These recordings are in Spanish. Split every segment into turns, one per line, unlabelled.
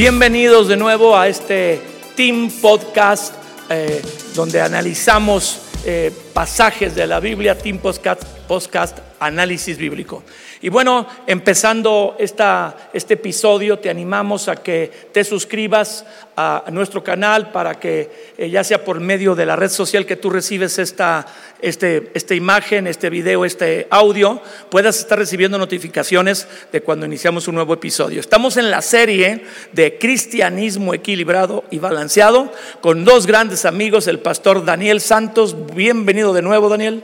Bienvenidos de nuevo a este Team Podcast eh, donde analizamos eh, pasajes de la Biblia, Team Podcast, Análisis Bíblico. Y bueno, empezando esta, este episodio, te animamos a que te suscribas a nuestro canal para que, eh, ya sea por medio de la red social que tú recibes esta, este, esta imagen, este video, este audio, puedas estar recibiendo notificaciones de cuando iniciamos un nuevo episodio. Estamos en la serie de cristianismo equilibrado y balanceado con dos grandes amigos, el pastor Daniel Santos. Bienvenido de nuevo, Daniel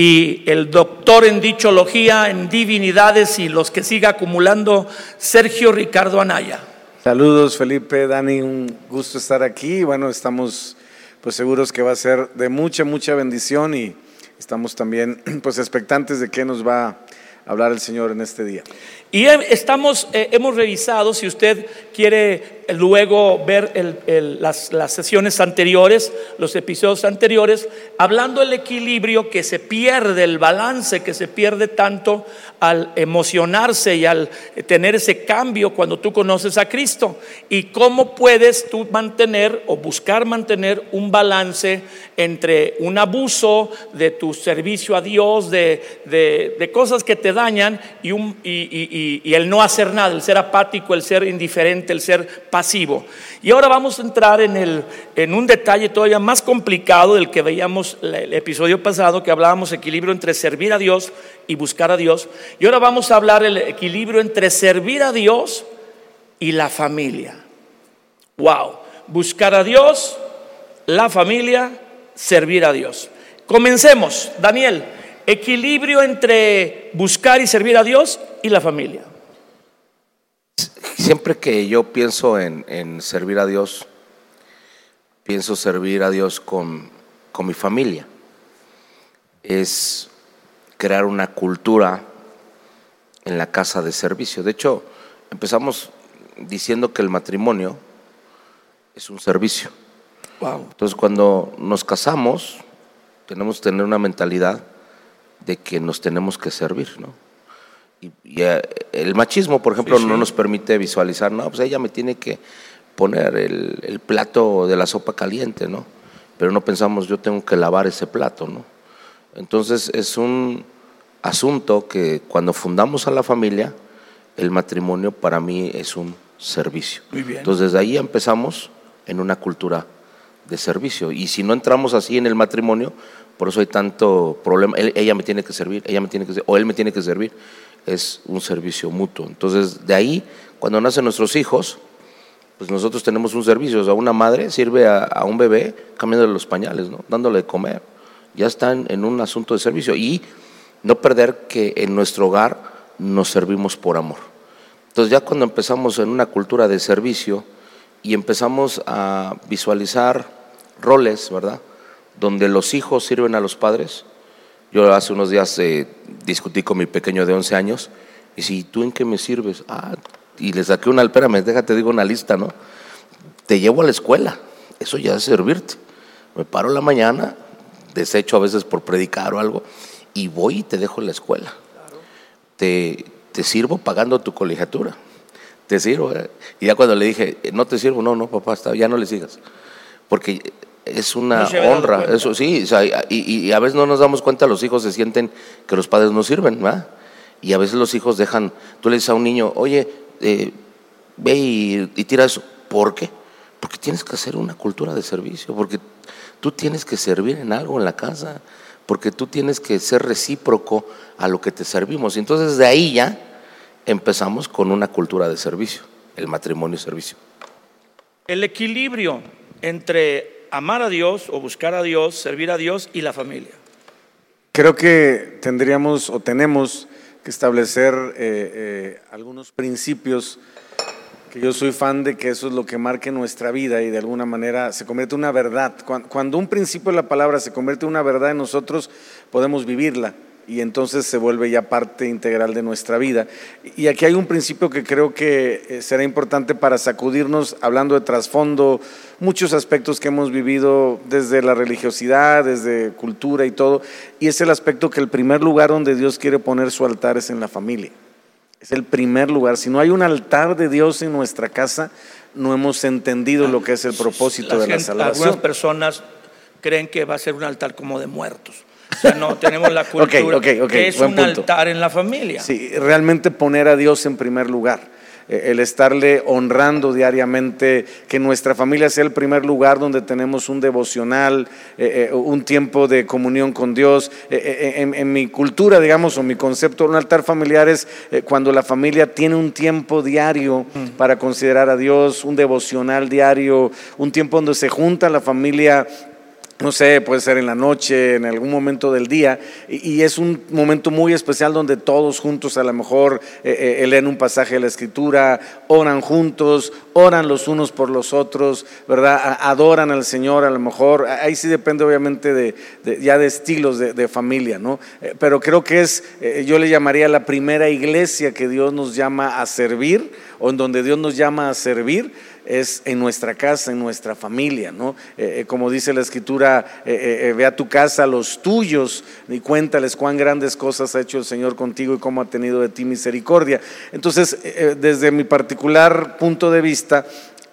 y el doctor en dichología, en divinidades y los que siga acumulando, Sergio Ricardo Anaya.
Saludos Felipe, Dani, un gusto estar aquí. Bueno, estamos pues seguros que va a ser de mucha, mucha bendición y estamos también pues expectantes de qué nos va a hablar el Señor en este día.
Y estamos, eh, hemos revisado, si usted quiere luego ver las, las, sesiones anteriores, los episodios anteriores, hablando del equilibrio que se pierde, el balance que se pierde tanto al emocionarse y al tener ese cambio cuando tú conoces a Cristo. Y cómo puedes tú mantener o buscar mantener un balance entre un abuso de tu servicio a Dios, de, de, cosas que te dañan y, el no hacer nada, el ser apático, el ser indiferente, el ser pasivo. Y ahora vamos a entrar en, el, en un detalle todavía más complicado del que veíamos el episodio pasado, que hablábamos equilibrio entre servir a Dios y buscar a Dios. Y ahora vamos a hablar el equilibrio entre servir a Dios y la familia. Wow, buscar a Dios, la familia, servir a Dios. Comencemos, Daniel, equilibrio entre buscar y servir a Dios y la familia.
Siempre que yo pienso en, servir a Dios, pienso servir a Dios con, con mi familia. Es crear una cultura en la casa de servicio. De hecho, empezamos diciendo que el matrimonio es un servicio. Entonces, cuando nos casamos, tenemos que tener una mentalidad de que nos tenemos que servir, ¿no? Y, eh, el machismo, por ejemplo, no nos permite visualizar, no, pues ella me tiene que poner el, plato de la sopa caliente, ¿no? Pero no pensamos, yo tengo que lavar ese plato, ¿no? Entonces es un asunto que cuando fundamos a la familia, el matrimonio para mí es un servicio. Entonces desde ahí empezamos en una cultura de servicio. Y si no entramos así en el matrimonio, por eso hay tanto problema, ella me tiene que servir, ella me tiene que o él me tiene que servir es un servicio mutuo. Entonces, de ahí, cuando nacen nuestros hijos, pues nosotros tenemos un servicio. O sea, una madre sirve a, un bebé cambiándole los pañales, ¿no? dándole de comer. Ya están en un asunto de servicio. Y no perder que en nuestro hogar nos servimos por amor. Entonces, ya cuando empezamos en una cultura de servicio y empezamos a visualizar roles, ¿verdad? Donde los hijos sirven a los padres, yo hace unos días eh, discutí con mi pequeño de 11 años y si tú en qué me sirves, ah, y le saqué una, espérame, déjate, digo una lista, ¿no? Te llevo a la escuela, eso ya es servirte. Me paro la mañana, desecho a veces por predicar o algo, y voy y te dejo la escuela. Te, te sirvo pagando tu colegiatura. Te sirvo. ¿eh? Y ya cuando le dije, no te sirvo, no, no, papá, ya no le sigas. Porque es una honra, eso sí, y, a veces no nos damos cuenta, los hijos se sienten que los padres no sirven, ¿verdad? Y a veces los hijos dejan, tú le dices a un niño, oye, eh, ve y, y, tira eso, ¿por qué? Porque tienes que hacer una cultura de servicio, porque tú tienes que servir en algo en la casa, porque tú tienes que ser recíproco a lo que te servimos. Y entonces de ahí ya empezamos con una cultura de servicio, el matrimonio y servicio.
El equilibrio entre amar a Dios o buscar a Dios, servir a Dios y la familia?
Creo que tendríamos o tenemos que establecer eh, eh, algunos principios que yo soy fan de que eso es lo que marque nuestra vida y de alguna manera se convierte en una verdad. Cuando un principio de la palabra se convierte en una verdad en nosotros, podemos vivirla y entonces se vuelve ya parte integral de nuestra vida. Y aquí hay un principio que creo que eh, será importante para sacudirnos, hablando de trasfondo, muchos aspectos que hemos vivido desde la religiosidad, desde cultura y todo, y es el aspecto que el primer lugar donde Dios quiere poner su altar es en la familia. Es el primer lugar. Si no hay un altar de Dios en nuestra casa, no hemos entendido lo que es el propósito de la salvación.
Algunas personas creen que va a ser un altar como de muertos. O sea, no tenemos la cultura que es un altar en la familia.
Sí, realmente poner a Dios en primer lugar. Eh, el estarle honrando diariamente, que nuestra familia sea el primer lugar donde tenemos un devocional, eh, eh, un tiempo de comunión con Dios. En, mi cultura, digamos, o mi concepto, un altar familiar es cuando la familia tiene un tiempo diario mm. para considerar a Dios, un devocional diario, un tiempo donde se junta la familia no sé, puede ser en la noche, en algún momento del día, y, es un momento muy especial donde todos juntos a lo mejor eh, eh, leen un pasaje de la escritura, oran juntos, oran los unos por los otros, ¿verdad? Adoran al Señor a lo mejor, ahí sí depende obviamente de, ya de estilos de, familia, ¿no? Eh, pero creo que es, yo le llamaría la primera iglesia que Dios nos llama a servir, o en donde Dios nos llama a servir, es en nuestra casa, en nuestra familia, ¿no? Eh, eh, como dice la escritura, eh, ve a tu casa los tuyos y cuéntales cuán grandes cosas ha hecho el Señor contigo y cómo ha tenido de ti misericordia. Entonces, desde mi particular punto de vista,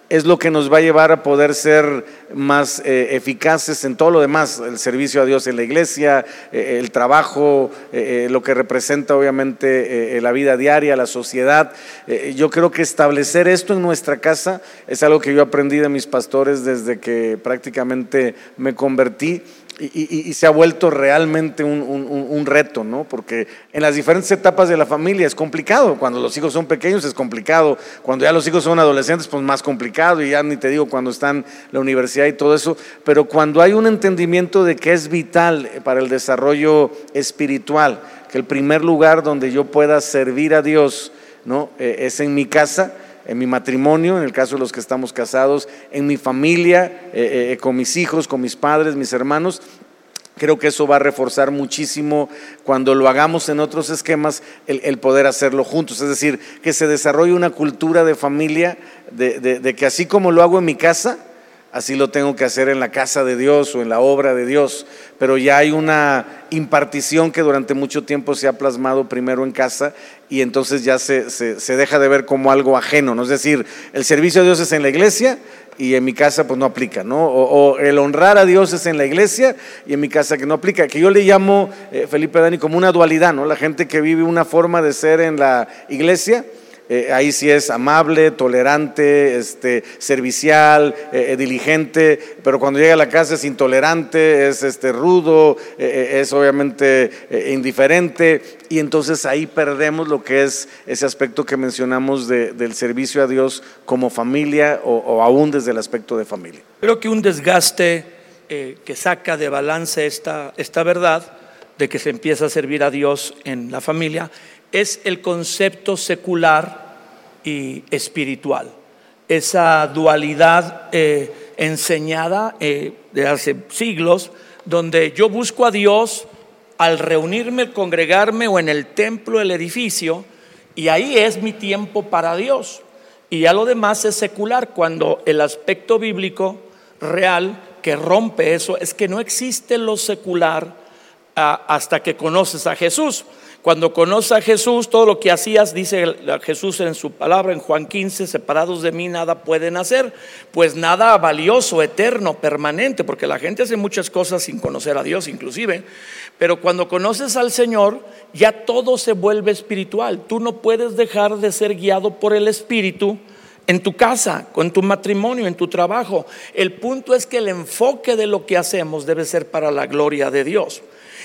es lo que nos va a llevar a poder ser más eh, eficaces en todo lo demás, el servicio a Dios en la iglesia, eh, el trabajo, eh, lo que representa obviamente la vida diaria, la sociedad. yo creo que establecer esto en nuestra casa es algo que yo aprendí de mis pastores desde que prácticamente me convertí y, se ha vuelto realmente un, reto, ¿no? Porque en las diferentes etapas de la familia es complicado. Cuando los hijos son pequeños es complicado. Cuando ya los hijos son adolescentes, pues más complicado. Y ya ni te digo cuando están en la universidad y todo eso. Pero cuando hay un entendimiento de que es vital para el desarrollo espiritual, que el primer lugar donde yo pueda servir a Dios, ¿no? Eh, es en mi casa en mi matrimonio, en el caso de los que estamos casados, en mi familia, eh, eh, con mis hijos, con mis padres, mis hermanos. Creo que eso va a reforzar muchísimo cuando lo hagamos en otros esquemas, el, poder hacerlo juntos. Es decir, que se desarrolle una cultura de familia, de que así como lo hago en mi casa, así lo tengo que hacer en la casa de Dios o en la obra de Dios, pero ya hay una impartición que durante mucho tiempo se ha plasmado primero en casa y entonces ya se, se, deja de ver como algo ajeno, ¿no? Es decir, el servicio a Dios es en la iglesia y en mi casa pues no aplica, ¿no? O, el honrar a Dios es en la iglesia y en mi casa que no aplica, que yo le llamo, eh, Felipe Dani, como una dualidad, ¿no? La gente que vive una forma de ser en la iglesia, eh, ahí sí es amable, tolerante, este, servicial, eh, eh, diligente, pero cuando llega a la casa es intolerante, es este, rudo, es obviamente indiferente, y entonces ahí perdemos lo que es ese aspecto que mencionamos del servicio a Dios como familia o, aún desde el aspecto de familia.
Creo que un desgaste que saca de balance esta, esta verdad de que se empieza a servir a Dios en la familia es el concepto secular y espiritual. Esa dualidad eh, enseñada eh, de hace siglos, donde yo busco a Dios al reunirme, congregarme o en el templo, el edificio, y ahí es mi tiempo para Dios. Y ya lo demás es secular, cuando el aspecto bíblico real que rompe eso es que no existe lo secular ah, hasta que conoces a Jesús. Cuando conoces a Jesús, todo lo que hacías, dice Jesús en su palabra en Juan 15, separados de mí nada pueden hacer, pues nada valioso, eterno, permanente, porque la gente hace muchas cosas sin conocer a Dios inclusive, pero cuando conoces al Señor, ya todo se vuelve espiritual. Tú no puedes dejar de ser guiado por el Espíritu en tu casa, con tu matrimonio, en tu trabajo. El punto es que el enfoque de lo que hacemos debe ser para la gloria de Dios.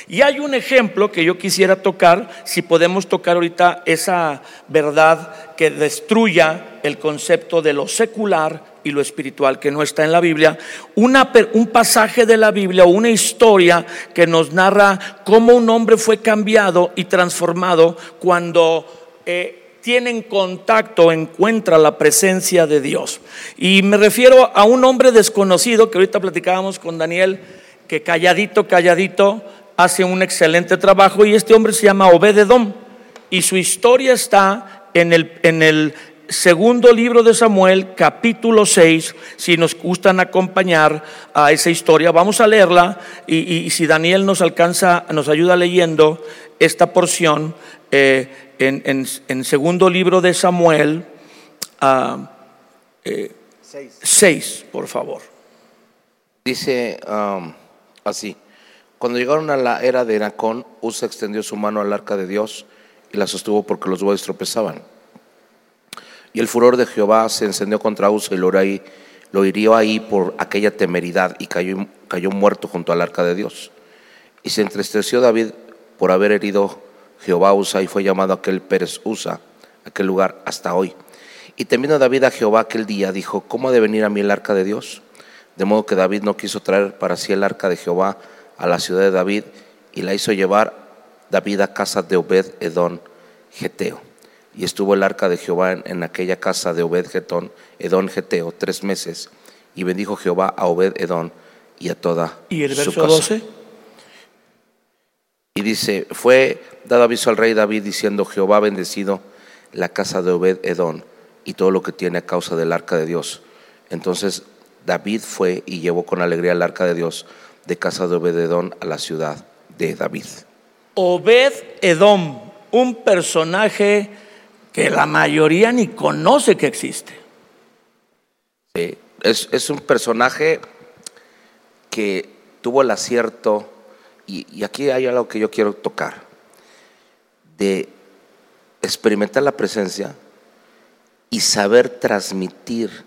Y hay un ejemplo que yo quisiera tocar, si podemos tocar ahorita esa verdad que destruya el concepto de lo secular y lo espiritual que no está en la Biblia, un pasaje de la Biblia o una historia que nos narra cómo un hombre fue cambiado y transformado cuando... Eh, tiene contacto, encuentra la presencia de Dios. Y me refiero a un hombre desconocido que ahorita platicábamos con Daniel, que calladito, calladito, hace un excelente trabajo y este hombre se llama Obededom. Y su historia está en el, en el segundo libro de Samuel, capítulo 6, si nos gustan acompañar a esa historia, vamos a leerla. Y, si Daniel nos alcanza, nos ayuda leyendo esta porción, eh, en, en, segundo libro de Samuel, 6, por favor.
Dice um, así, cuando llegaron a la era de Nacón, Usa extendió su mano al arca de Dios y la sostuvo porque los bueyes tropezaban. Y el furor de Jehová se encendió contra Usa y lo, ahí, lo hirió ahí por aquella temeridad y cayó, cayó muerto junto al arca de Dios. Y se entristeció David por haber herido Jehová Usa y fue llamado aquel Pérez Usa, aquel lugar hasta hoy. Y temiendo David a Jehová aquel día, dijo, ¿cómo ha de venir a mí el arca de Dios? De modo que David no quiso traer para sí el arca de Jehová a la ciudad de David y la hizo llevar David a casa de Obed Edón Geteo. Y estuvo el arca de Jehová en, aquella casa de Obed Getón, Edón Geteo tres meses. Y bendijo Jehová a Obed Edón y a toda
¿Y el verso
su casa.
12?
Y dice, fue dado aviso al rey David diciendo, Jehová ha bendecido la casa de Obed Edón y todo lo que tiene a causa del arca de Dios. Entonces David fue y llevó con alegría el arca de Dios de casa de Obededón a la ciudad de David.
Obed Edom, un personaje que la mayoría ni conoce que existe.
Sí, es, es un personaje que tuvo el acierto, y, y aquí hay algo que yo quiero tocar, de experimentar la presencia y saber transmitir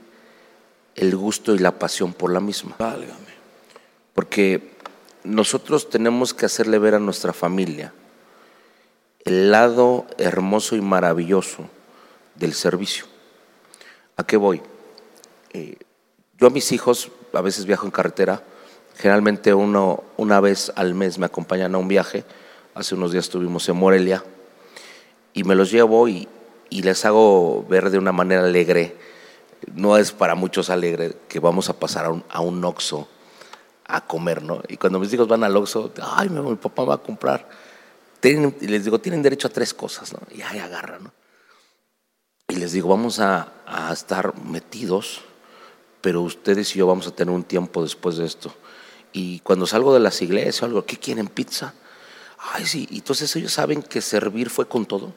el gusto y la pasión por la misma.
Válgame.
Porque nosotros tenemos que hacerle ver a nuestra familia el lado hermoso y maravilloso del servicio. ¿A qué voy? Eh, yo a mis hijos a veces viajo en carretera, generalmente uno, una vez al mes me acompañan a un viaje, hace unos días estuvimos en Morelia, y me los llevo y, les hago ver de una manera alegre. No es para muchos alegre que vamos a pasar a un, a a comer, ¿no? Y cuando mis hijos van al Oxxo, ay, mi papá va a comprar. Y les digo, tienen derecho a tres cosas, ¿no? Y ahí agarran, ¿no? Y les digo, vamos a estar metidos, pero ustedes y yo vamos a tener un tiempo después de esto. Y cuando salgo de las iglesias o algo, ¿qué quieren? ¿Pizza? Ay, sí. Y entonces ellos saben que servir fue con todo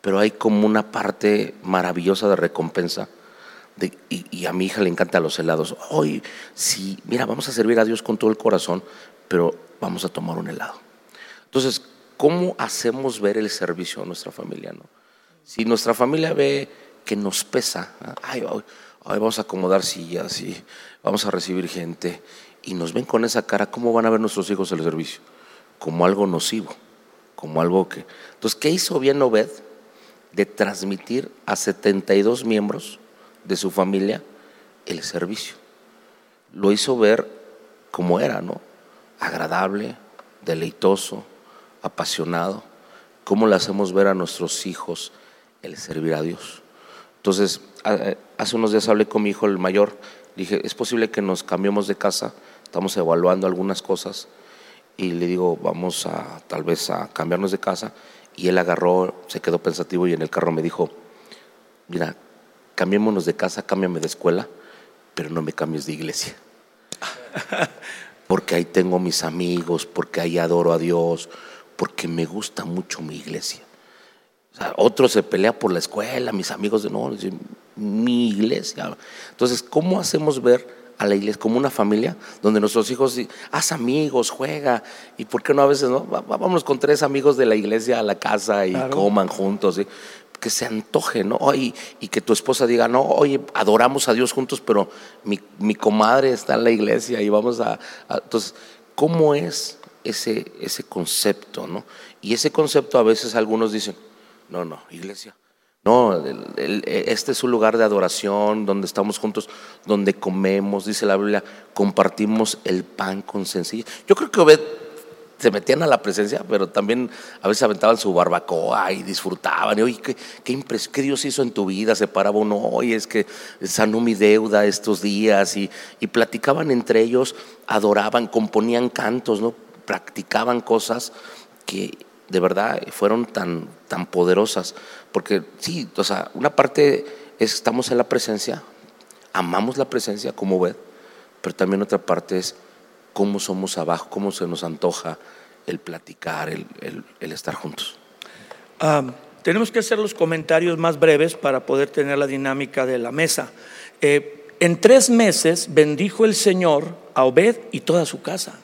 pero hay como una parte maravillosa de recompensa. De, y, a mi hija le encantan los helados. Hoy, sí, mira, vamos a servir a Dios con todo el corazón, pero vamos a tomar un helado. Entonces, ¿cómo hacemos ver el servicio a nuestra familia? No? Si nuestra familia ve que nos pesa, ay, ay, vamos a acomodar sillas y vamos a recibir gente, y nos ven con esa cara, ¿cómo van a ver nuestros hijos el servicio? Como algo nocivo, como algo que... Entonces, ¿qué hizo bien Obed? de transmitir a 72 miembros de su familia el servicio. Lo hizo ver como era, ¿no? Agradable, deleitoso, apasionado. ¿Cómo le hacemos ver a nuestros hijos el servir a Dios? Entonces, hace unos días hablé con mi hijo, el mayor, dije, es posible que nos cambiemos de casa, estamos evaluando algunas cosas y le digo, vamos a tal vez a cambiarnos de casa y él agarró, se quedó pensativo y en el carro me dijo, mira, cambiémonos de casa, cámbiame de escuela, pero no me cambies de iglesia. porque ahí tengo mis amigos, porque ahí adoro a Dios, porque me gusta mucho mi iglesia. otro se pelea por la escuela, mis amigos de no, mi iglesia. Entonces, ¿cómo hacemos ver a la iglesia como una familia, donde nuestros hijos, haz amigos, juega, y por qué no a veces, no, vámonos con tres amigos de la iglesia a la casa y coman juntos, que se antoje, ¿no? Y, y, que tu esposa diga, no, oye, adoramos a Dios juntos, pero mi, mi comadre está en la iglesia y vamos a, Entonces, ¿cómo es ese, ese concepto, no? Y ese concepto a veces algunos dicen, no, no, iglesia, no, este es un lugar de adoración donde estamos juntos, donde comemos, dice la Biblia, compartimos el pan con sencillez. Yo creo que Obed se metían a la presencia, pero también a veces aventaban su barbacoa y disfrutaban. Y, oye, ¿qué, qué, Dios hizo en tu vida? Se paraba uno, oye, es que sanó mi deuda estos días. Y, y platicaban entre ellos, adoraban, componían cantos, ¿no? practicaban cosas que de verdad fueron tan, tan poderosas. Porque sí, o sea, una parte es estamos en la presencia, amamos la presencia como ve, pero también otra parte es cómo somos abajo, cómo se nos antoja el platicar, el, el, estar juntos.
tenemos que hacer los comentarios más breves para poder tener la dinámica de la mesa. Eh, en tres meses bendijo el Señor a Obed y toda su casa.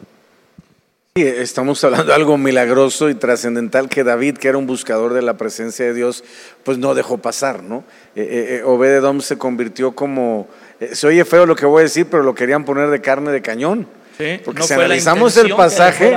Sí, estamos hablando de algo milagroso y trascendental que David, que era un buscador de la presencia de Dios, pues no dejó pasar, ¿no? Eh, eh, Obededom se convirtió como, se oye feo lo que voy a decir, pero lo querían poner de carne de cañón. Porque si analizamos el pasaje,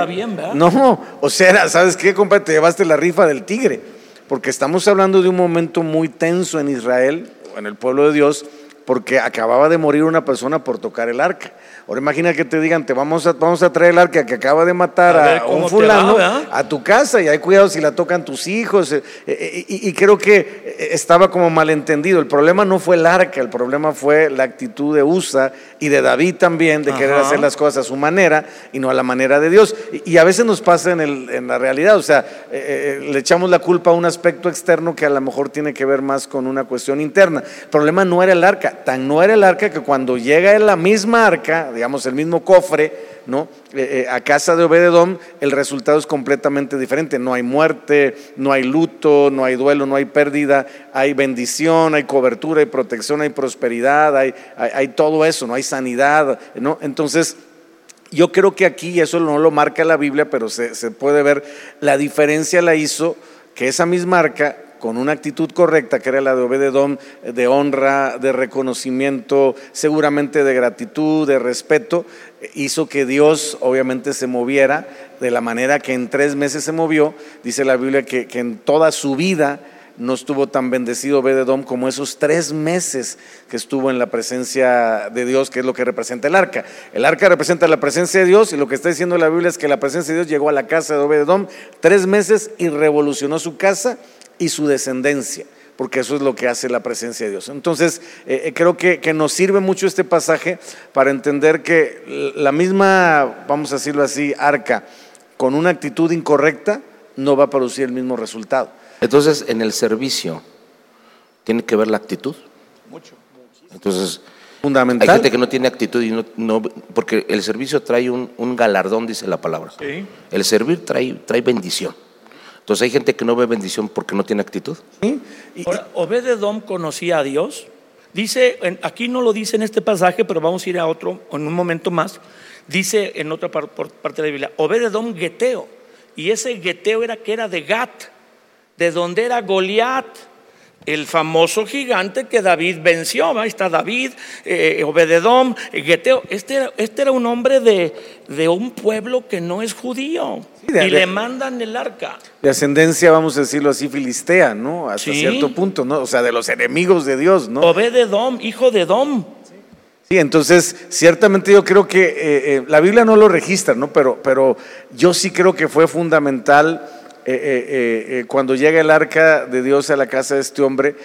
no, o sea, ¿sabes qué, compa? Te llevaste la rifa del tigre, porque estamos hablando de un momento muy tenso en Israel, en el pueblo de Dios, porque acababa de morir una persona por tocar el arca. Ahora imagina que te digan, te vamos a, vamos a traer el arca que acaba de matar a, un fulano a tu casa y hay cuidado si la tocan tus hijos. Eh, eh, y, creo que estaba como malentendido. El problema no fue el arca, el problema fue la actitud de Usa y de David también de querer hacer las cosas a su manera y no a la manera de Dios. Y, a veces nos pasa en, el, en la realidad, o sea, eh, le echamos la culpa a un aspecto externo que a lo mejor tiene que ver más con una cuestión interna. El problema no era el arca, tan no era el arca que cuando llega en la misma arca, digamos, el mismo cofre, ¿no? Eh, eh, a casa de Obededón, el resultado es completamente diferente. No hay muerte, no hay luto, no hay duelo, no hay pérdida, hay bendición, hay cobertura, hay protección, hay prosperidad, hay, todo eso, no hay sanidad, ¿no? Entonces, yo creo que aquí, eso no lo marca la Biblia, pero se puede ver, la diferencia la hizo que esa misma arca con una actitud correcta, que era la de Obededón, de honra, de reconocimiento, seguramente de gratitud, de respeto, hizo que Dios obviamente se moviera de la manera que en tres meses se movió. Dice la Biblia que, en toda su vida no estuvo tan bendecido Obededón como esos tres meses que estuvo en la presencia de Dios, que es lo que representa el arca. El arca representa la presencia de Dios y lo que está diciendo la Biblia es que la presencia de Dios llegó a la casa de Obededón tres meses y revolucionó su casa y su descendencia, porque eso es lo que hace la presencia de Dios. Entonces, eh, eh, creo que, nos sirve mucho este pasaje para entender que la misma, vamos a decirlo así, arca, con una actitud incorrecta, no va a producir el mismo resultado.
Entonces, en el servicio, ¿tiene que ver la actitud? Mucho. Entonces, Fundamental. Hay gente que no tiene actitud y no, porque el servicio trae un, galardón, dice la palabra. El servir trae, trae bendición. Entonces hay gente que no ve bendición porque no tiene actitud.
Ahora, Obededom conocía a Dios. Dice, aquí no lo dice en este pasaje, pero vamos a ir a otro en un momento más. Dice en otra parte de la Biblia, Obededom Geteo. Y ese Geteo era que era de Gat, de donde era Goliat el famoso gigante que David venció. Ahí está David, eh, Obededom, Geteo. Este era, este era un hombre de, de, un pueblo que no es judío. y le mandan el arca.
De ascendencia, vamos a decirlo así, filistea, ¿no? Hasta cierto punto, ¿no? O sea, de los enemigos de Dios, ¿no?
Obededom, hijo de Dom.
Sí, entonces ciertamente yo creo que eh, eh, la Biblia no lo registra, ¿no? Pero, pero yo sí creo que fue fundamental eh, eh, cuando llega el arca de Dios a la casa de este hombre,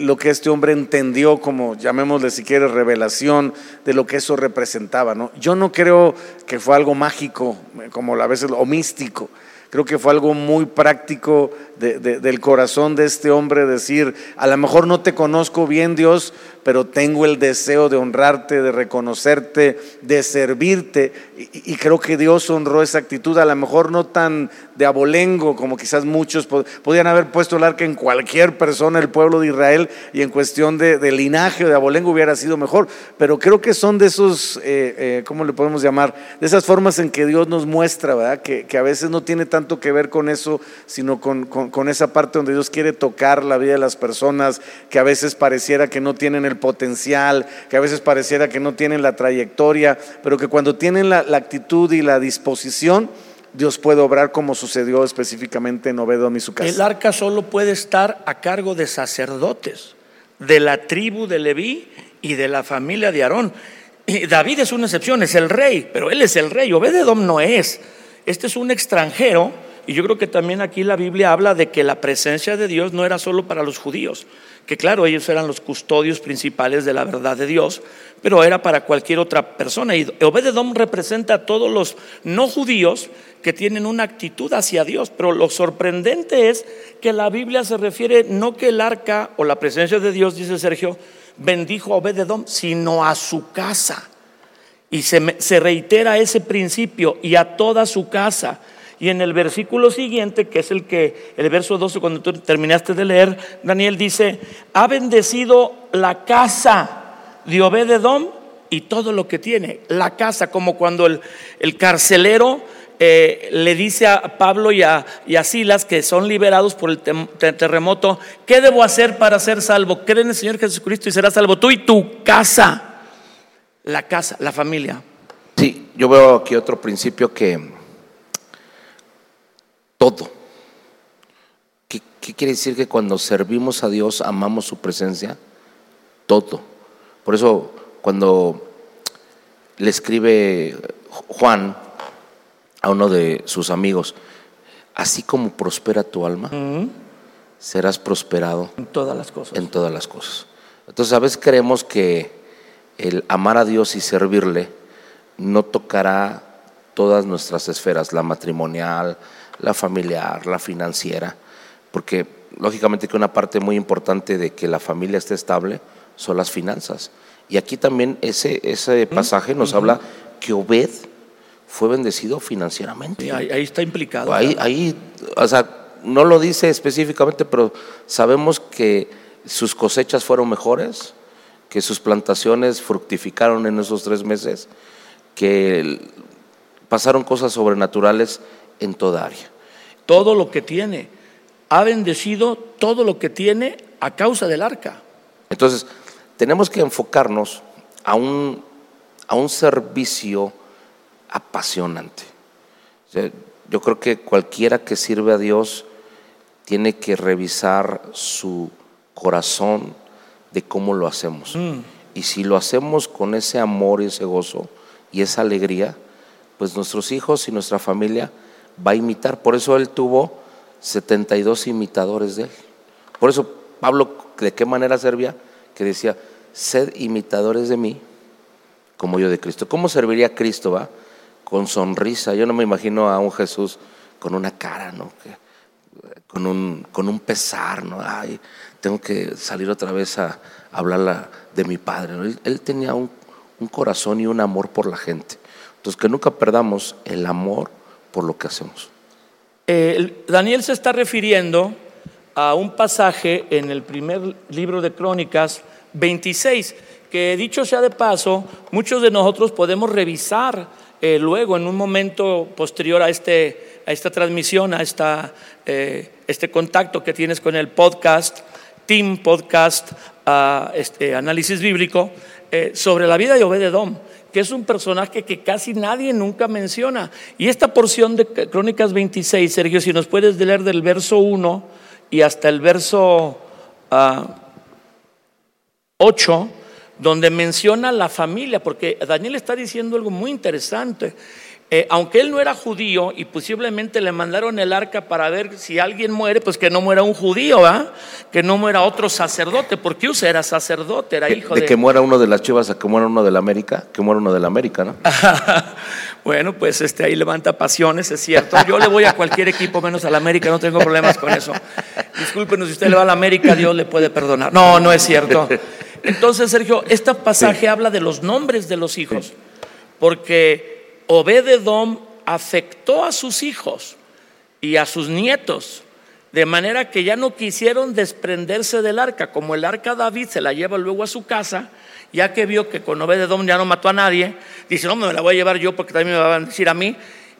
lo que este hombre entendió como, llamémosle si quiere, revelación de lo que eso representaba. ¿no? Yo no creo que fue algo mágico, como a veces, o místico. Creo que fue algo muy práctico del corazón de este hombre, decir, a lo mejor no te conozco bien Dios, pero tengo el deseo de honrarte, de reconocerte, de servirte. Y, creo que Dios honró esa actitud, a lo mejor no tan de abolengo como quizás muchos podían haber puesto el arca en cualquier persona del pueblo de Israel y en cuestión de, linaje o de abolengo hubiera sido mejor. Pero creo que son de esos, eh, eh, ¿cómo le podemos llamar? De esas formas en que Dios nos muestra, ¿verdad? Que, a veces no tiene tanto que ver con eso, sino con, con esa parte donde Dios quiere tocar la vida de las personas, que a veces pareciera que no tienen el potencial, que a veces pareciera que no tienen la trayectoria, pero que cuando tienen la, actitud y la disposición, Dios puede obrar como sucedió específicamente en Obedom y su casa.
El arca solo puede estar a cargo de sacerdotes, de la tribu de Leví y de la familia de Aarón. David es una excepción, es el rey, pero él es el rey, Obededom no es. Este es un extranjero y yo creo que también aquí la Biblia habla de que la presencia de Dios no era solo para los judíos, que claro, ellos eran los custodios principales de la verdad de Dios, pero era para cualquier otra persona. Y Obededom representa a todos los no judíos que tienen una actitud hacia Dios. Pero lo sorprendente es que la Biblia se refiere no que el arca o la presencia de Dios, dice Sergio, bendijo a Obededom, sino a su casa. Y se, se reitera ese principio y a toda su casa. Y en el versículo siguiente, que es el que, el verso 12, cuando tú terminaste de leer, Daniel dice, ha bendecido la casa de Obededom y todo lo que tiene. La casa, como cuando el, el carcelero eh, le dice a Pablo y a, y a, Silas que son liberados por el terremoto, ¿qué debo hacer para ser salvo? Cree en el Señor Jesucristo y serás salvo tú y tu casa. La casa, la familia.
Sí, yo veo aquí otro principio que todo. ¿Qué, ¿Qué, quiere decir que cuando servimos a Dios amamos su presencia? Todo. Por eso cuando le escribe Juan a uno de sus amigos, así como prospera tu alma, serás prosperado
en todas las cosas.
En todas las cosas. Entonces a veces creemos que el amar a Dios y servirle no tocará todas nuestras esferas, la matrimonial, la familiar, la financiera, porque lógicamente que una parte muy importante de que la familia esté estable son las finanzas. Y aquí también ese, ese pasaje nos habla que Obed fue bendecido financieramente.
ahí, está implicado.
Ahí, ahí, o sea, no lo dice específicamente, pero sabemos que sus cosechas fueron mejores, que sus plantaciones fructificaron en esos tres meses, que pasaron cosas sobrenaturales en toda área.
Todo lo que tiene, ha bendecido todo lo que tiene a causa del arca.
Entonces, tenemos que enfocarnos a un, a un servicio apasionante. yo creo que cualquiera que sirve a Dios tiene que revisar su corazón de cómo lo hacemos. Mm. Y si lo hacemos con ese amor y ese gozo y esa alegría, pues nuestros hijos y nuestra familia va a imitar. Por eso él tuvo 72 imitadores de él. Por eso Pablo, ¿de qué manera servía? Que decía, sed imitadores de mí como yo de Cristo. ¿Cómo serviría Cristo, va? con sonrisa. Yo no me imagino a un Jesús con una cara, ¿no? con, un, con un pesar, ¿no? Ay, tengo que salir otra vez a, hablar de mi Padre. Él, tenía un, corazón y un amor por la gente. Entonces, que nunca perdamos el amor hacemos.
Daniel se está refiriendo a un pasaje en el primer libro de Crónicas 26, que dicho sea de paso, muchos de nosotros podemos revisar eh, luego, en un momento posterior a, este, a esta transmisión, a esta, eh, este contacto que tienes con el podcast, Team Podcast, este, Análisis Bíblico, eh, sobre la vida de Obededom, que es un personaje que casi nadie nunca menciona. Y esta porción de Crónicas 26, Sergio, si nos puedes leer del verso 1 y hasta el verso 8, ah, donde menciona la familia, porque Daniel está diciendo algo muy interesante. Eh, aunque él no era judío y posiblemente le mandaron el arca para ver si alguien muere, pues que no muera un judío, que no muera otro sacerdote, porque Usa era sacerdote, era hijo
de... De que muera uno de las chivas a que muera uno de la América, que muera uno de la América, ¿no?
bueno, pues este, ahí levanta pasiones, es cierto. Yo le voy a cualquier equipo menos a la América, no tengo problemas con eso. Discúlpenos, si usted le va a la América, Dios le puede perdonar. No, no es cierto. Entonces, Sergio, este pasaje habla de los nombres de los hijos, porque Obededom afectó a sus hijos y a sus nietos, de manera que ya no quisieron desprenderse del arca, como el arca David se la lleva luego a su casa, ya que vio que con Obededom ya no mató a nadie, dice, no, me la voy a llevar yo porque también me van a decir a mí,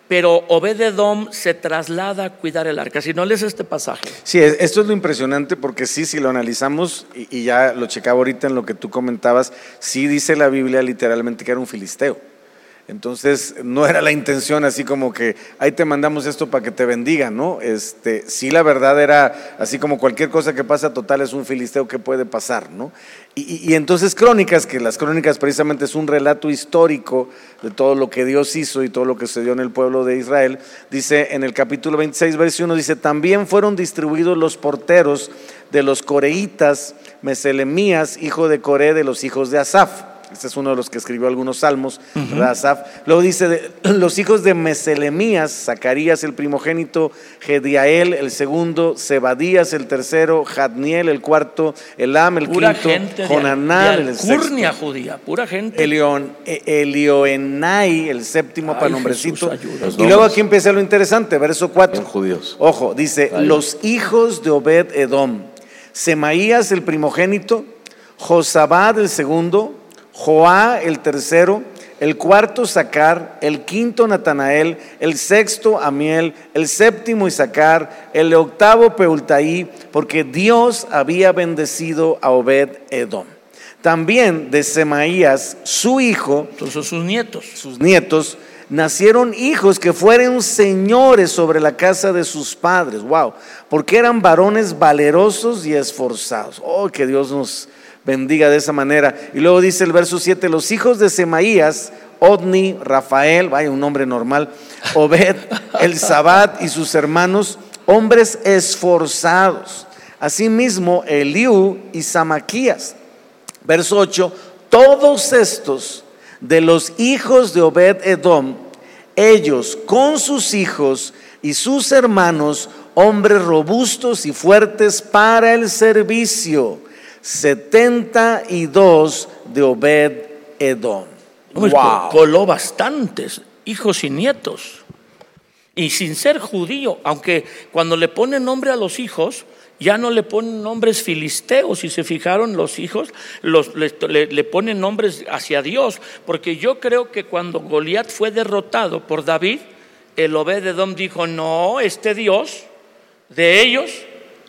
pero Obededom se traslada a cuidar el arca. Si no lees este pasaje.
Sí, esto es lo impresionante porque sí, si lo analizamos, y, ya lo checaba ahorita en lo que tú comentabas, sí dice la Biblia literalmente que era un filisteo. Entonces, no era la intención así como que ahí te mandamos esto para que te bendigan, ¿no? Este, sí, la verdad era así como cualquier cosa que pasa, total es un filisteo que puede pasar, ¿no? Y, entonces Crónicas, que las Crónicas precisamente es un relato histórico de todo lo que Dios hizo y todo lo que sucedió en el pueblo de Israel, dice en el capítulo 26, versículo 1, dice, también fueron distribuidos los porteros de los coreitas, Meselemías, hijo de Coré, de los hijos de Asaf Este es uno de los que escribió algunos salmos, Asaf. Luego dice, de- los hijos de Meselemías, Zacarías el primogénito, Gediael el segundo, Zebadías el tercero, Jadniel el cuarto, Elam el
Pura
quinto,
gente
Jonanán
de
el sexto.
judía, pura gente.
Elion, eh, Elioenai, el séptimo
Ay,
para nombrecito.
Jesús,
y luego aquí empieza lo interesante, verso 4.
Bien judíos.
Ojo, dice, los hijos de Obed Edom, Semaías el primogénito, Josabad el segundo, Joá el tercero, el cuarto Sacar, el quinto Natanael, el sexto Amiel, el séptimo Isaacar, el octavo Peultaí, porque Dios había bendecido a Obed Edom. También de Semaías, su hijo,
Entonces sus nietos.
sus nietos, nacieron hijos que fueron señores sobre la casa de sus padres. Wow, porque eran varones valerosos y esforzados. Oh, que Dios nos bendiga de esa manera. Y luego dice el verso 7, los hijos de Semaías, Odni, Rafael, vaya un nombre normal, Obed, el Sabat y sus hermanos, hombres esforzados. Asimismo, Eliú y Samaquías. Verso 8, todos estos de los hijos de Obed Edom, ellos con sus hijos y sus hermanos, hombres robustos y fuertes para el servicio, 72 de Obed Edom.
Pues,
Wow.
Coló bastantes hijos y nietos. Y sin ser judío, aunque cuando le ponen nombre a los hijos, ya no le ponen nombres filisteos. Si se fijaron los hijos, los, le, le- le ponen nombres hacia Dios. Porque yo creo que cuando Goliat fue derrotado por David, el Obededom dijo: No, este Dios de ellos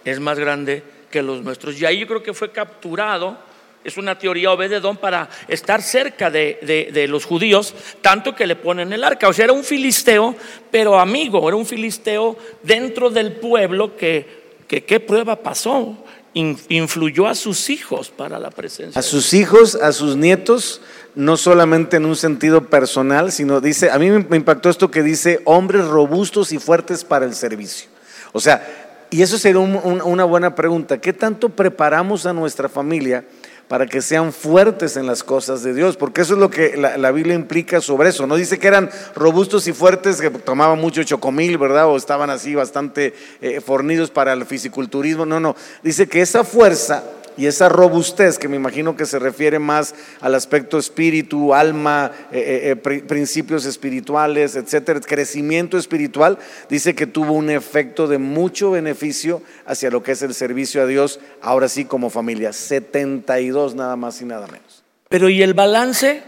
es más grande que los nuestros. Y ahí yo creo que fue capturado. Es una teoría Obededón para estar cerca de, de- de los judíos, tanto que le ponen el arca. O sea, era un filisteo, pero amigo, era un filisteo dentro del pueblo que, que ¿qué prueba pasó? In- influyó a sus hijos para la presencia.
A sus hijos, a sus nietos, no solamente en un sentido personal, sino dice, a mí me impactó esto que dice, hombres robustos y fuertes para el servicio. O sea, y eso sería un- un- una buena pregunta, ¿qué tanto preparamos a nuestra familia para que sean fuertes en las cosas de Dios? Porque eso es lo que la, la Biblia implica sobre eso. No dice que eran robustos y fuertes, que tomaban mucho chocomil, ¿verdad? O estaban así bastante eh, fornidos para el fisiculturismo. No, no. Dice que esa fuerza y esa robustez, que me imagino que se refiere más al aspecto espíritu, alma, eh, eh, eh, pri- principios espirituales, etcétera, crecimiento espiritual, dice que tuvo un efecto de mucho beneficio hacia lo que es el servicio a Dios, ahora sí como familia, 72 nada más y nada menos.
Pero ¿y el balance?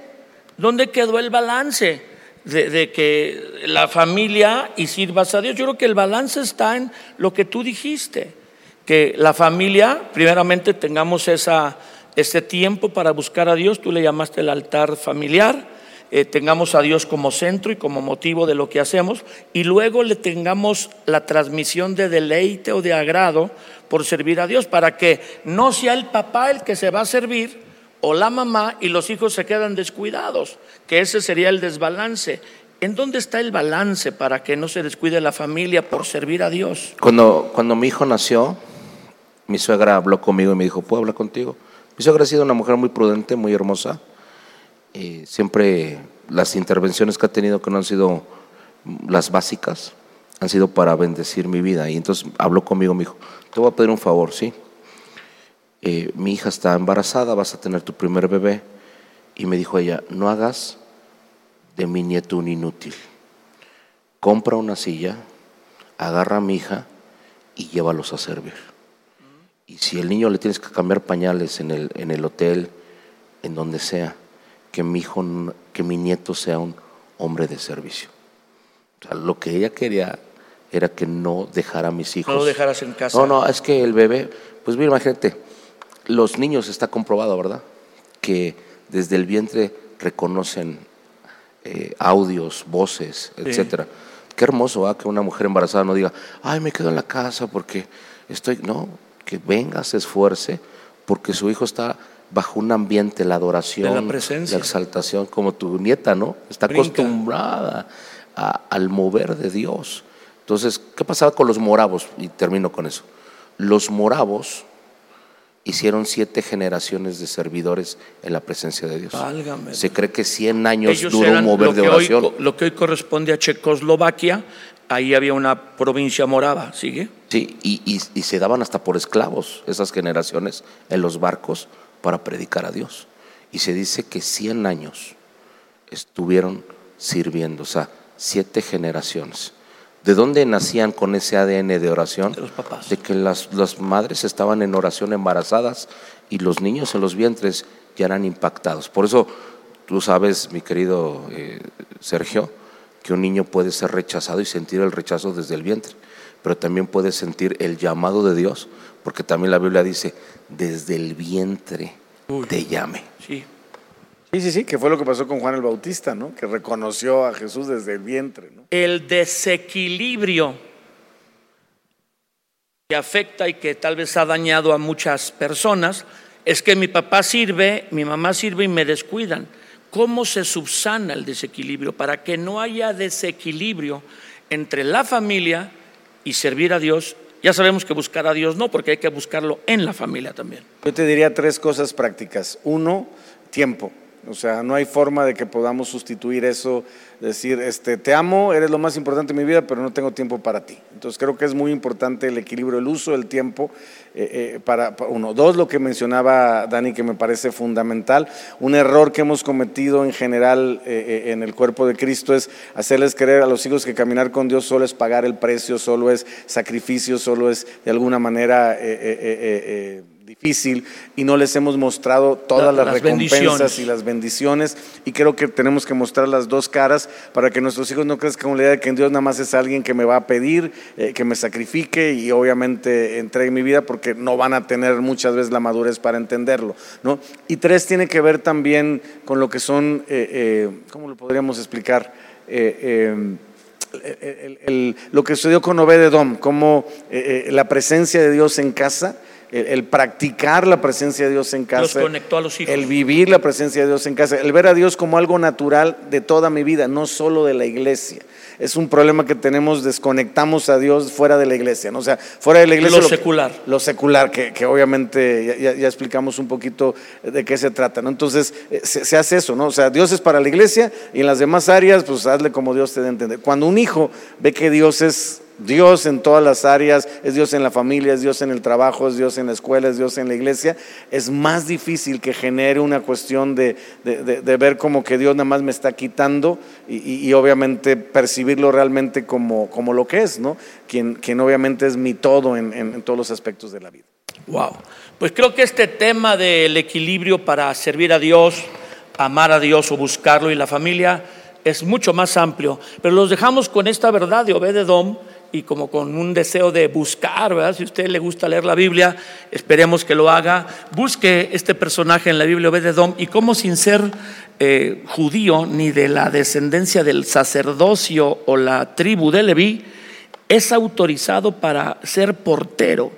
¿Dónde quedó el balance de, de que la familia y sirvas a Dios? Yo creo que el balance está en lo que tú dijiste, que la familia, primeramente tengamos esa, ese tiempo para buscar a Dios, tú le llamaste el altar familiar, eh, tengamos a Dios como centro y como motivo de lo que hacemos, y luego le tengamos la transmisión de deleite o de agrado por servir a Dios, para que no sea el papá el que se va a servir, o la mamá y los hijos se quedan descuidados, que ese sería el desbalance. ¿En dónde está el balance para que no se descuide la familia por servir a Dios?
Cuando, cuando mi hijo nació, mi suegra habló conmigo y me dijo, ¿puedo hablar contigo? Mi suegra ha sido una mujer muy prudente, muy hermosa. Y siempre las intervenciones que ha tenido que no han sido las básicas, han sido para bendecir mi vida. Y entonces habló conmigo, me dijo, te voy a pedir un favor, ¿sí? Eh, mi hija está embarazada, vas a tener tu primer bebé. Y me dijo ella, no hagas de mi nieto un inútil. Compra una silla, agarra a mi hija y llévalos a servir. Y si el niño le tienes que cambiar pañales en el, en el hotel, en donde sea, que mi hijo, que mi nieto sea un hombre de servicio. O sea, lo que ella quería era que no dejara a mis hijos.
No lo dejaras en casa.
No, no, es que el bebé, pues mira, imagínate, los niños está comprobado, ¿verdad? Que desde el vientre reconocen eh, audios, voces, etcétera. Qué hermoso, ¿ah? Que una mujer embarazada no diga, ay, me quedo en la casa porque estoy. No, que venga, se esfuerce, porque su hijo está bajo un ambiente, la adoración,
De la presencia.
exaltación, como tu nieta, ¿no? Está
Brinca.
acostumbrada a- al mover de Dios. Entonces, ¿qué pasaba con los moravos? Y termino con eso. Los moravos hicieron siete generaciones de servidores en la presencia de Dios.
Válgame.
Se cree que 100 años
Ellos
duró mover
lo
de
hoy,
oración.
lo que hoy corresponde a Checoslovaquia, ahí había una provincia morava, ¿sigue?
Sí, y, y- y se daban hasta por esclavos esas generaciones en los barcos para predicar a Dios. Y se dice que 100 años estuvieron sirviendo, o sea, siete generaciones. ¿De dónde nacían con ese ADN de oración?
De los papás.
De que las, las madres estaban en oración embarazadas y los niños en los vientres ya eran impactados. Por eso tú sabes, mi querido eh, Sergio, que un niño puede ser rechazado y sentir el rechazo desde el vientre, pero también puede sentir el llamado de Dios, porque también la Biblia dice, desde el vientre
Uy.
te llame.
Sí.
Sí, sí, sí, que fue lo que pasó con Juan el Bautista, ¿no? Que reconoció a Jesús desde el vientre, ¿no?
El desequilibrio que afecta y que tal vez ha dañado a muchas personas es que mi papá sirve, mi mamá sirve y me descuidan. ¿Cómo se subsana el desequilibrio? Para que no haya desequilibrio entre la familia y servir a Dios. Ya sabemos que buscar a Dios no, porque hay que buscarlo en la familia también.
Yo te diría tres cosas prácticas. Uno, tiempo. O sea, no hay forma de que podamos sustituir eso, decir, este, te amo, eres lo más importante de mi vida, pero no tengo tiempo para ti. Entonces creo que es muy importante el equilibrio, el uso del tiempo eh, eh, para, uno. Dos, lo que mencionaba Dani, que me parece fundamental, un error que hemos cometido en general eh, eh, en el cuerpo de Cristo es hacerles creer a los hijos que caminar con Dios solo es pagar el precio, solo es sacrificio, solo es de alguna manera... difícil y no les hemos mostrado todas
La-
las,
las
recompensas y las bendiciones y creo que tenemos que mostrar las dos caras para que nuestros hijos no crezcan con la idea de que Dios nada más es alguien que me va a pedir, eh, que me sacrifique y obviamente entregue mi vida porque no van a tener muchas veces la madurez para entenderlo. ¿no? Y tres, tiene que ver también con lo que son, eh, eh, ¿cómo lo podríamos explicar? El- el- lo que sucedió con Obededom, como la presencia de Dios en casa, el, el practicar la presencia de Dios en casa,
Los conectó a los hijos.
el vivir la presencia de Dios en casa, el ver a Dios como algo natural de toda mi vida, no solo de la iglesia. Es un problema que tenemos, desconectamos a Dios fuera de la iglesia, ¿no? O sea, fuera de la iglesia.
Lo
que-
secular.
Lo secular, que, que obviamente ya, explicamos un poquito de qué se trata, ¿no? Entonces, eh, se, se hace eso, ¿no? O sea, Dios es para la iglesia y en las demás áreas, pues hazle como Dios te dé entender. Cuando un hijo ve que Dios es Dios en todas las áreas, es Dios en la familia, es Dios en el trabajo, es Dios en la escuela, es Dios en la iglesia, es más difícil que genere una cuestión de, ver como que Dios nada más me está quitando y, obviamente percibirlo realmente como, lo que es, ¿no? Quien, obviamente es mi todo en, en- en todos los aspectos de la vida.
Wow. Pues creo que este tema del equilibrio para servir a Dios, amar a Dios o buscarlo y la familia es mucho más amplio. Pero los dejamos con esta verdad de Obededom y como con un deseo de buscar, ¿verdad? Si a usted le gusta leer la Biblia, esperemos que lo haga. Busque este personaje en la Biblia, Obededom, y como sin ser eh, judío ni de la descendencia del sacerdocio o la tribu de Leví, es autorizado para ser portero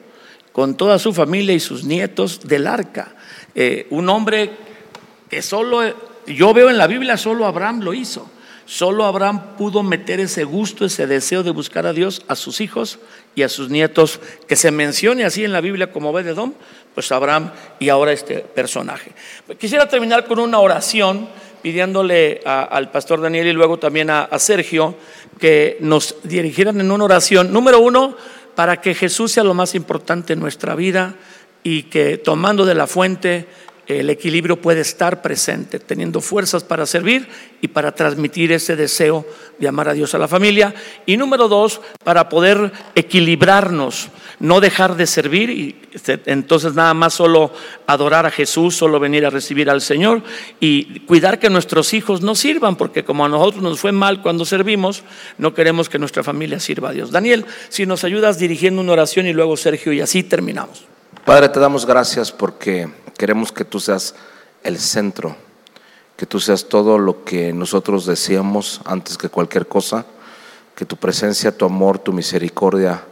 con toda su familia y sus nietos del arca. Eh, un hombre que solo, yo veo en la Biblia, solo Abraham lo hizo. Solo Abraham pudo meter ese gusto, ese deseo de buscar a Dios a sus hijos y a sus nietos, que se mencione así en la Biblia como Obededom, pues Abraham y ahora este personaje. Quisiera terminar con una oración pidiéndole al pastor Daniel y luego también a Sergio que nos dirigieran en una oración. Número uno, para que Jesús sea lo más importante en nuestra vida y que tomando de la fuente el equilibrio puede estar presente, teniendo fuerzas para servir y para transmitir ese deseo de amar a Dios a la familia. Y número dos, para poder equilibrarnos, no dejar de servir y este, entonces nada más solo adorar a Jesús, solo venir a recibir al Señor y cuidar que nuestros hijos no sirvan, porque como a nosotros nos fue mal cuando servimos, no queremos que nuestra familia sirva a Dios. Daniel, si nos ayudas dirigiendo una oración y luego Sergio y así terminamos.
Padre, te damos gracias porque queremos que tú seas el centro, que tú seas todo lo que nosotros deseamos antes que cualquier cosa, que tu presencia, tu amor, tu misericordia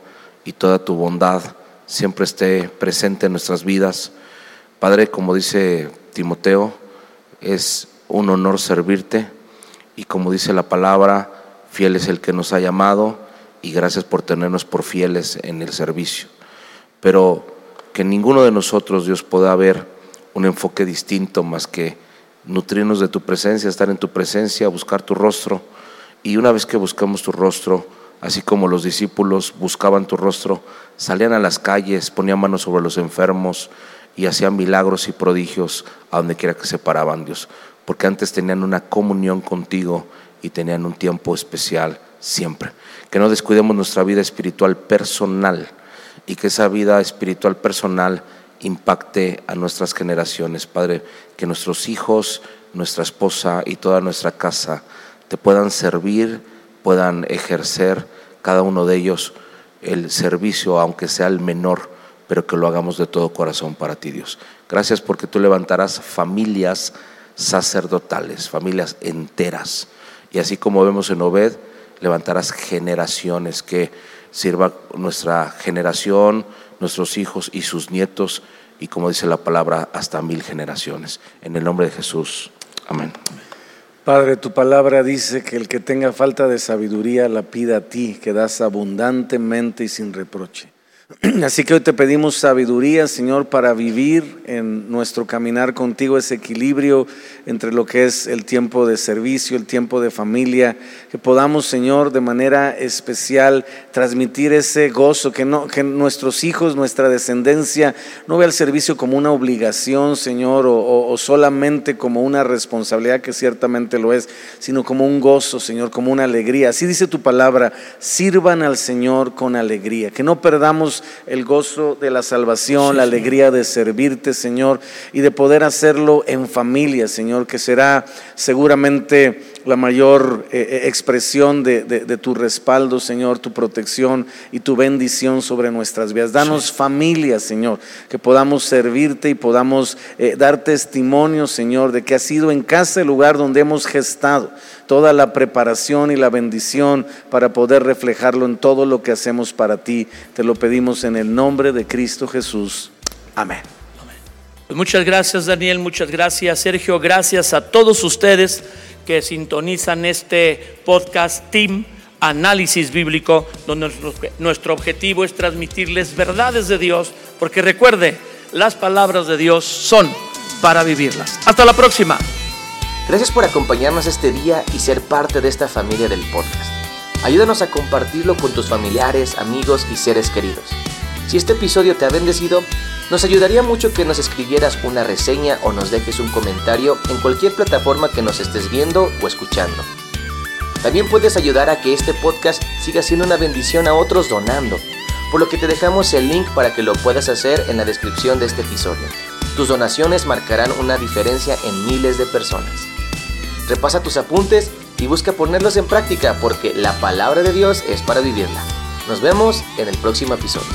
y toda tu bondad siempre esté presente en nuestras vidas. Padre, como dice Timoteo, es un honor servirte y como dice la palabra, fiel es el que nos ha llamado y gracias por tenernos por fieles en el servicio. Pero que ninguno de nosotros, Dios, pueda haber un enfoque distinto más que nutrirnos de tu presencia, estar en tu presencia, buscar tu rostro. Y una vez que buscamos tu rostro, así como los discípulos buscaban tu rostro, salían a las calles, ponían manos sobre los enfermos y hacían milagros y prodigios a donde quiera que se paraban, Dios, porque antes tenían una comunión contigo y tenían un tiempo especial siempre. Que no descuidemos nuestra vida espiritual personal y que esa vida espiritual personal impacte a nuestras generaciones, Padre, que nuestros hijos, nuestra esposa y toda nuestra casa te puedan servir, puedan ejercer cada uno de ellos el servicio, aunque sea el menor, pero que lo hagamos de todo corazón para ti, Dios. Gracias porque tú levantarás familias sacerdotales, familias enteras. Y así como vemos en Obed, levantarás generaciones que sirva nuestra generación, nuestros hijos y sus nietos, y como dice la palabra, hasta mil generaciones. En el nombre de Jesús. Amén.
Padre, tu palabra dice que el que tenga falta de sabiduría la pida a ti, que das abundantemente y sin reproche. Así que hoy te pedimos sabiduría, Señor, para vivir en nuestro caminar contigo ese equilibrio entre lo que es el tiempo de servicio, el tiempo de familia, que podamos, Señor, de manera especial transmitir ese gozo, que, no, que nuestros hijos, nuestra descendencia, no vea el servicio como una obligación, Señor, o, o solamente como una responsabilidad, que ciertamente lo es, sino como un gozo, Señor, como una alegría. Así dice tu palabra, sirvan al Señor con alegría, que no perdamos el gozo de la salvación, la alegría de servirte, Señor, y de poder hacerlo en familia, Señor, que será seguramente la mayor eh, eh, expresión de, tu respaldo, Señor, tu protección y tu bendición sobre nuestras vidas. Danos familia, Señor, que podamos servirte y podamos eh, dar testimonio, Señor, de que ha sido en casa el lugar donde hemos gestado toda la preparación y la bendición para poder reflejarlo en todo lo que hacemos para ti. Te lo pedimos en el nombre de Cristo Jesús. Amén.
Muchas gracias Daniel, muchas gracias Sergio, gracias a todos ustedes que sintonizan este podcast Team Análisis Bíblico, donde nuestro, objetivo es transmitirles verdades de Dios, porque recuerde, las palabras de Dios son para vivirlas. Hasta la próxima.
Gracias por acompañarnos este día y ser parte de esta familia del podcast. Ayúdanos a compartirlo con tus familiares, amigos y seres queridos. Si este episodio te ha bendecido, nos ayudaría mucho que nos escribieras una reseña o nos dejes un comentario en cualquier plataforma que nos estés viendo o escuchando. También puedes ayudar a que este podcast siga siendo una bendición a otros donando, por lo que te dejamos el link para que lo puedas hacer en la descripción de este episodio. Tus donaciones marcarán una diferencia en miles de personas. Repasa tus apuntes y busca ponerlos en práctica porque la palabra de Dios es para vivirla. Nos vemos en el próximo episodio.